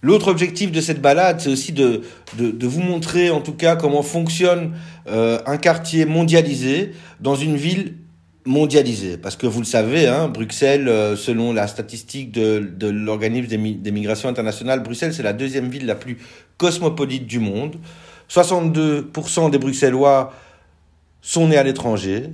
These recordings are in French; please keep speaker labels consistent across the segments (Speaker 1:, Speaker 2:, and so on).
Speaker 1: L'autre objectif de cette balade, c'est aussi de, de, vous montrer en tout cas comment fonctionne euh, un quartier mondialisé dans une ville mondialisée. Parce que vous le savez, hein, Bruxelles, euh, selon la statistique de, de l'organisme des, migrations internationales, Bruxelles, c'est la deuxième ville la plus cosmopolite du monde. 62% des Bruxellois sont nés à l'étranger.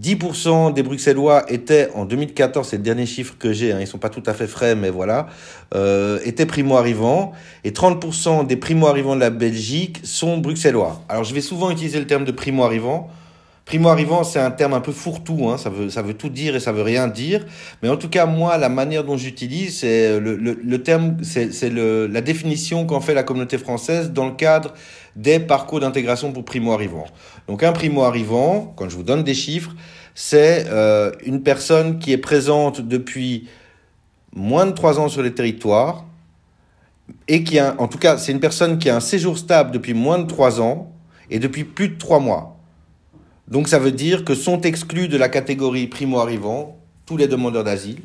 Speaker 1: 10% des Bruxellois étaient, en 2014, c'est le dernier chiffre que j'ai, hein, ils sont pas tout à fait frais, mais voilà, euh, étaient primo-arrivants. Et 30% des primo-arrivants de la Belgique sont bruxellois. Alors je vais souvent utiliser le terme de primo-arrivant. Primo-arrivant, c'est un terme un peu fourre-tout, hein, ça, veut, ça veut tout dire et ça veut rien dire. Mais en tout cas, moi, la manière dont j'utilise, c'est le, le, le terme, c'est la définition qu'en fait la communauté française dans le cadre des parcours d'intégration pour primo-arrivants. Donc un primo-arrivant, quand je vous donne des chiffres, c'est euh, une personne qui est présente depuis moins de trois ans sur les territoires et qui a, en tout cas, c'est une personne qui a un séjour stable depuis moins de trois ans et depuis plus de trois mois. Donc ça veut dire que sont exclus de la catégorie primo-arrivants tous les demandeurs d'asile,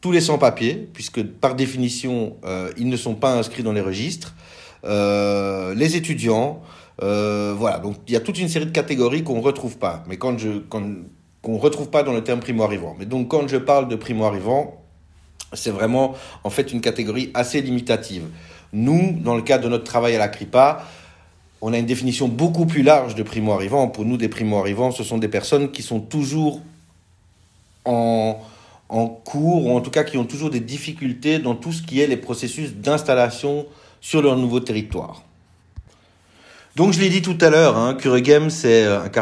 Speaker 1: tous les sans-papiers, puisque par définition, euh, ils ne sont pas inscrits dans les registres, euh, les étudiants. Euh, voilà, donc il y a toute une série de catégories qu'on ne retrouve pas, mais quand retrouve pas dans le terme primo-arrivant. Mais donc quand je parle de primo-arrivant, c'est vraiment en fait une catégorie assez limitative. Nous, dans le cadre de notre travail à la CRIPA, on a une définition beaucoup plus large de primo-arrivants. Pour nous, des primo-arrivants, ce sont des personnes qui sont toujours en, cours, ou en tout cas qui ont toujours des difficultés dans tout ce qui est les processus d'installation sur leur nouveau territoire. Donc je l'ai dit tout à l'heure, hein, c'est un quartier